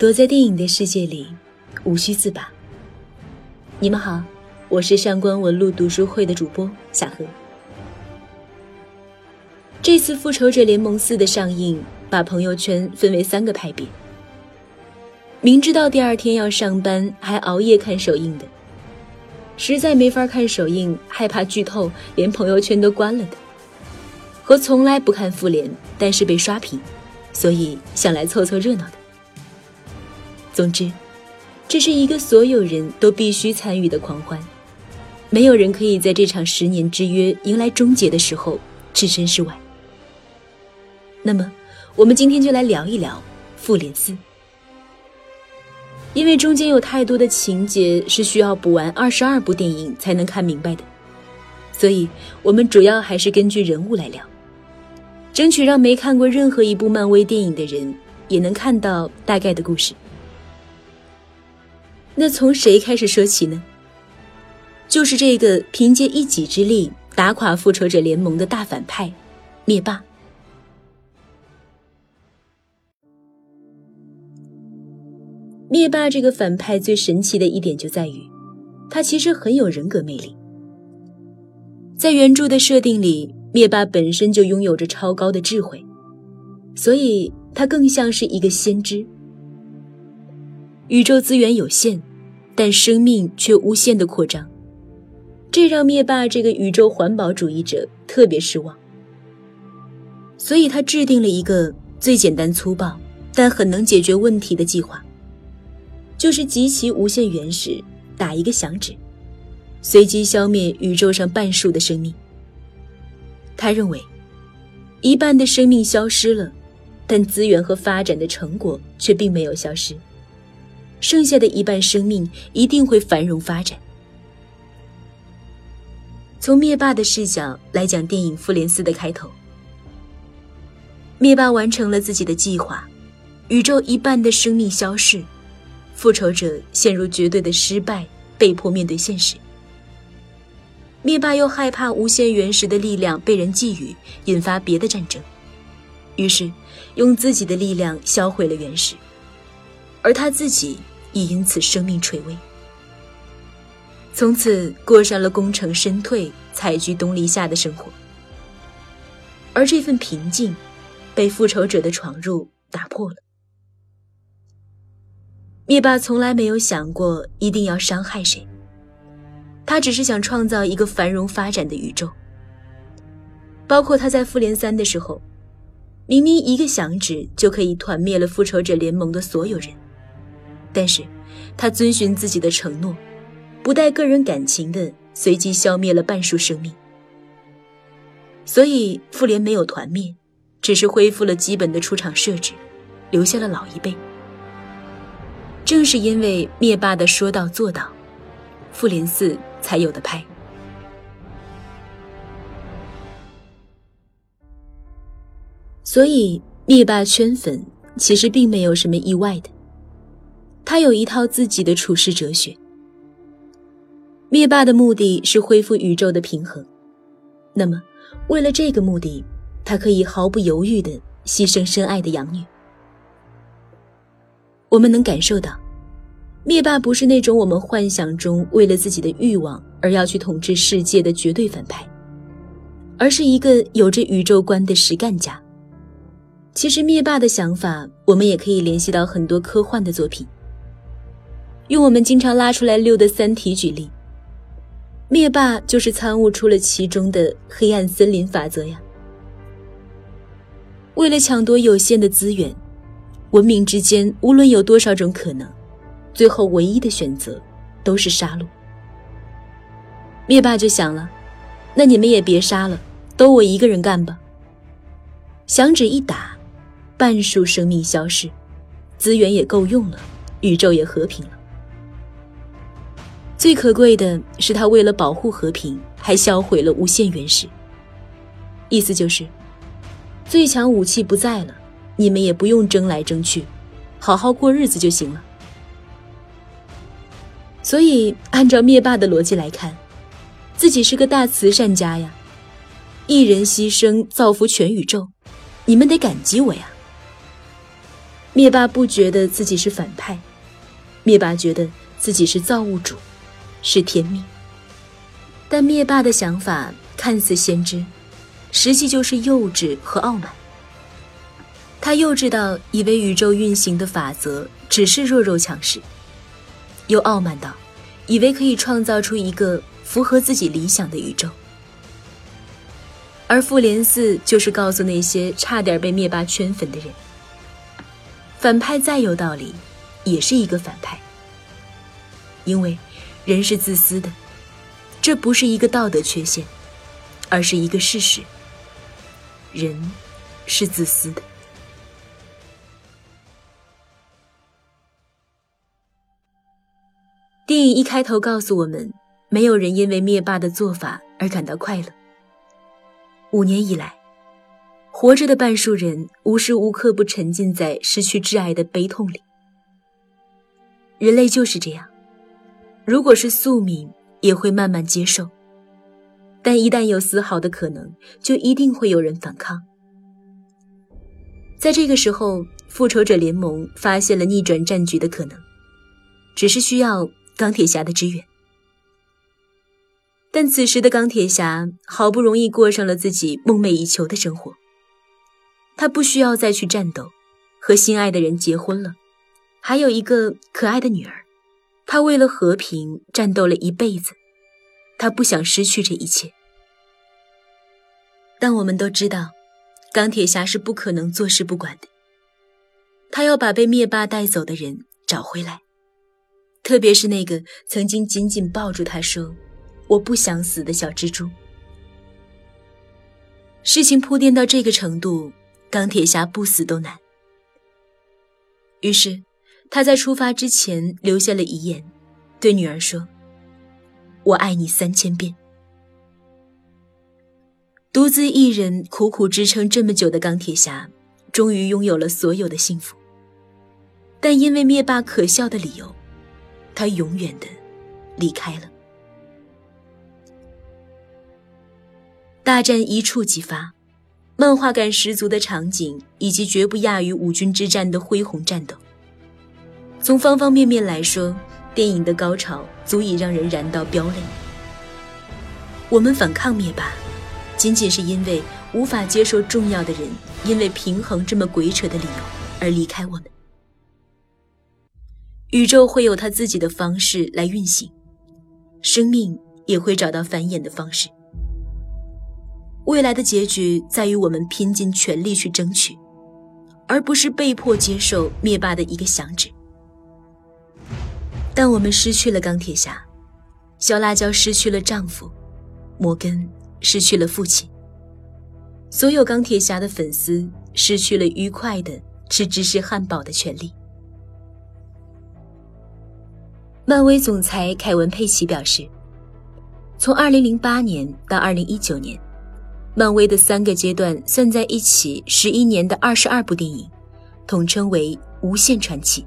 躲在电影的世界里，无需自拔。你们好，我是上官文路读书会的主播夏荷。这次《复仇者联盟四》的上映，把朋友圈分为三个派别：明知道第二天要上班还熬夜看首映的，实在没法看首映，害怕剧透，连朋友圈都关了的，和从来不看复联，但是被刷屏，所以想来凑凑热闹的。总之，这是一个所有人都必须参与的狂欢，没有人可以在这场十年之约迎来终结的时候置身事外。那么，我们今天就来聊一聊《复联四》，因为中间有太多的情节是需要补完二十二部电影才能看明白的，所以我们主要还是根据人物来聊，争取让没看过任何一部漫威电影的人也能看到大概的故事。那从谁开始说起呢？就是这个凭借一己之力打垮复仇者联盟的大反派——灭霸。灭霸这个反派最神奇的一点就在于，他其实很有人格魅力。在原著的设定里，灭霸本身就拥有着超高的智慧，所以他更像是一个先知。宇宙资源有限，但生命却无限的扩张，这让灭霸这个宇宙环保主义者特别失望。所以他制定了一个最简单粗暴，但很能解决问题的计划。就是集齐无限原石，打一个响指，随机消灭宇宙上半数的生命。他认为，一半的生命消失了，但资源和发展的成果却并没有消失，剩下的一半生命一定会繁荣发展。从灭霸的视角来讲，电影《复联四》的开头，灭霸完成了自己的计划，宇宙一半的生命消逝。复仇者陷入绝对的失败，被迫面对现实。灭霸又害怕无限原石的力量被人觊觎，引发别的战争，于是用自己的力量销毁了原石，而他自己也因此生命垂危，从此过上了功成身退、采菊东篱下的生活。而这份平静，被复仇者的闯入打破了。灭霸从来没有想过一定要伤害谁，他只是想创造一个繁荣发展的宇宙。包括他在复联三的时候，明明一个响指就可以团灭了复仇者联盟的所有人，但是他遵循自己的承诺，不带个人感情的随机消灭了半数生命。所以复联没有团灭，只是恢复了基本的出场设置，留下了老一辈。正是因为灭霸的说到做到，复联四才有的拍。所以灭霸圈粉其实并没有什么意外的，他有一套自己的处世哲学。灭霸的目的是恢复宇宙的平衡，那么为了这个目的，他可以毫不犹豫的牺牲深爱的养女。我们能感受到，灭霸不是那种我们幻想中为了自己的欲望而要去统治世界的绝对反派，而是一个有着宇宙观的实干家。其实，灭霸的想法我们也可以联系到很多科幻的作品。用我们经常拉出来溜的《三体》举例，灭霸就是参悟出了其中的黑暗森林法则呀。为了抢夺有限的资源。文明之间，无论有多少种可能，最后唯一的选择都是杀戮。灭霸就想了，那你们也别杀了，都我一个人干吧。响指一打，半数生命消失，资源也够用了，宇宙也和平了。最可贵的是，他为了保护和平，还销毁了无限原石。意思就是，最强武器不在了。你们也不用争来争去，好好过日子就行了。所以，按照灭霸的逻辑来看，自己是个大慈善家呀，一人牺牲造福全宇宙，你们得感激我呀。灭霸不觉得自己是反派，灭霸觉得自己是造物主，是天命。但灭霸的想法看似先知，实际就是幼稚和傲慢。他幼稚到以为宇宙运行的法则只是弱肉强食，又傲慢到以为可以创造出一个符合自己理想的宇宙。而复联四就是告诉那些差点被灭霸圈粉的人：反派再有道理，也是一个反派。因为人是自私的，这不是一个道德缺陷，而是一个事实。人是自私的。电影一开头告诉我们，没有人因为灭霸的做法而感到快乐。五年以来，活着的半数人无时无刻不沉浸在失去挚爱的悲痛里。人类就是这样，如果是宿命，也会慢慢接受；但一旦有丝毫的可能，就一定会有人反抗。在这个时候，复仇者联盟发现了逆转战局的可能，只是需要钢铁侠的支援。但此时的钢铁侠好不容易过上了自己梦寐以求的生活，他不需要再去战斗，和心爱的人结婚了，还有一个可爱的女儿。他为了和平战斗了一辈子，他不想失去这一切。但我们都知道，钢铁侠是不可能坐视不管的。他要把被灭霸带走的人找回来，特别是那个曾经紧紧抱住他说。我不想死的小蜘蛛。事情铺垫到这个程度，钢铁侠不死都难。于是，他在出发之前留下了遗言，对女儿说：“我爱你三千遍。”独自一人苦苦支撑这么久的钢铁侠，终于拥有了所有的幸福。但因为灭霸可笑的理由，他永远的离开了。大战一触即发，漫画感十足的场景以及绝不亚于五军之战的恢宏战斗。从方方面面来说，电影的高潮足以让人燃到飙泪。我们反抗灭霸，仅仅是因为无法接受重要的人因为平衡这么鬼扯的理由而离开我们。宇宙会有它自己的方式来运行，生命也会找到繁衍的方式。未来的结局在于我们拼尽全力去争取，而不是被迫接受灭霸的一个响指。但我们失去了钢铁侠，小辣椒失去了丈夫，摩根失去了父亲，所有钢铁侠的粉丝失去了愉快的吃芝士汉堡的权利。漫威总裁凯文·佩奇表示，从2008年到2019年。漫威的三个阶段算在一起，十一年的二十二部电影，统称为《无限传奇》。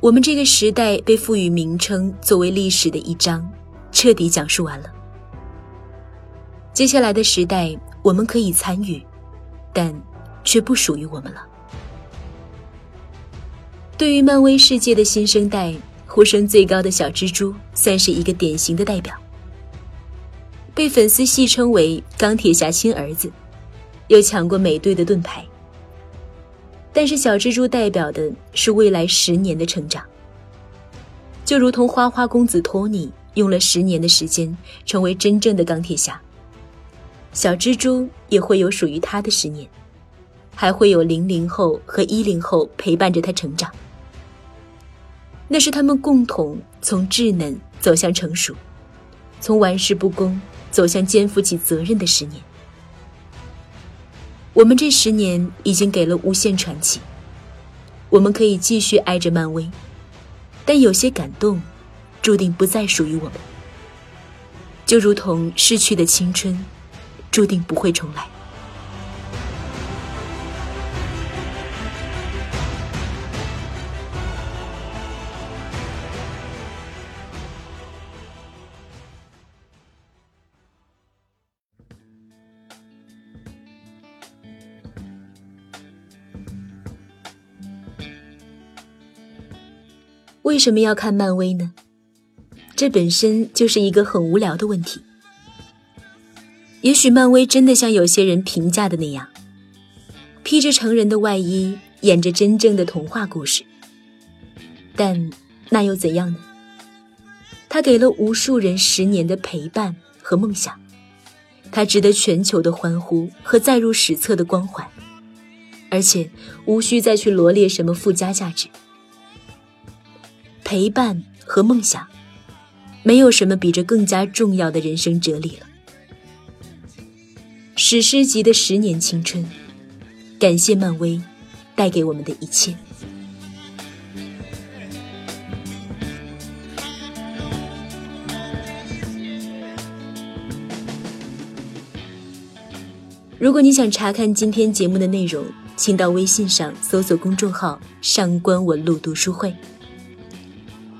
我们这个时代被赋予名称，作为历史的一章，彻底讲述完了。接下来的时代，我们可以参与，但却不属于我们了。对于漫威世界的新生代，呼声最高的小蜘蛛算是一个典型的代表。被粉丝戏称为“钢铁侠亲儿子”，又抢过美队的盾牌。但是小蜘蛛代表的是未来十年的成长，就如同花花公子托尼用了十年的时间成为真正的钢铁侠，小蜘蛛也会有属于他的十年，还会有零零后和一零后陪伴着他成长。那是他们共同从稚嫩走向成熟，从玩世不恭。走向肩负起责任的十年，我们这十年已经给了无限传奇。我们可以继续爱着漫威，但有些感动，注定不再属于我们。就如同逝去的青春，注定不会重来。为什么要看漫威呢？这本身就是一个很无聊的问题。也许漫威真的像有些人评价的那样，披着成人的外衣，演着真正的童话故事。但那又怎样呢？他给了无数人十年的陪伴和梦想，他值得全球的欢呼和载入史册的光环，而且无需再去罗列什么附加价值。陪伴和梦想，没有什么比这更加重要的人生哲理了。史诗级的十年青春，感谢漫威带给我们的一切。如果你想查看今天节目的内容，请到微信上搜索公众号“上官文露读书会”。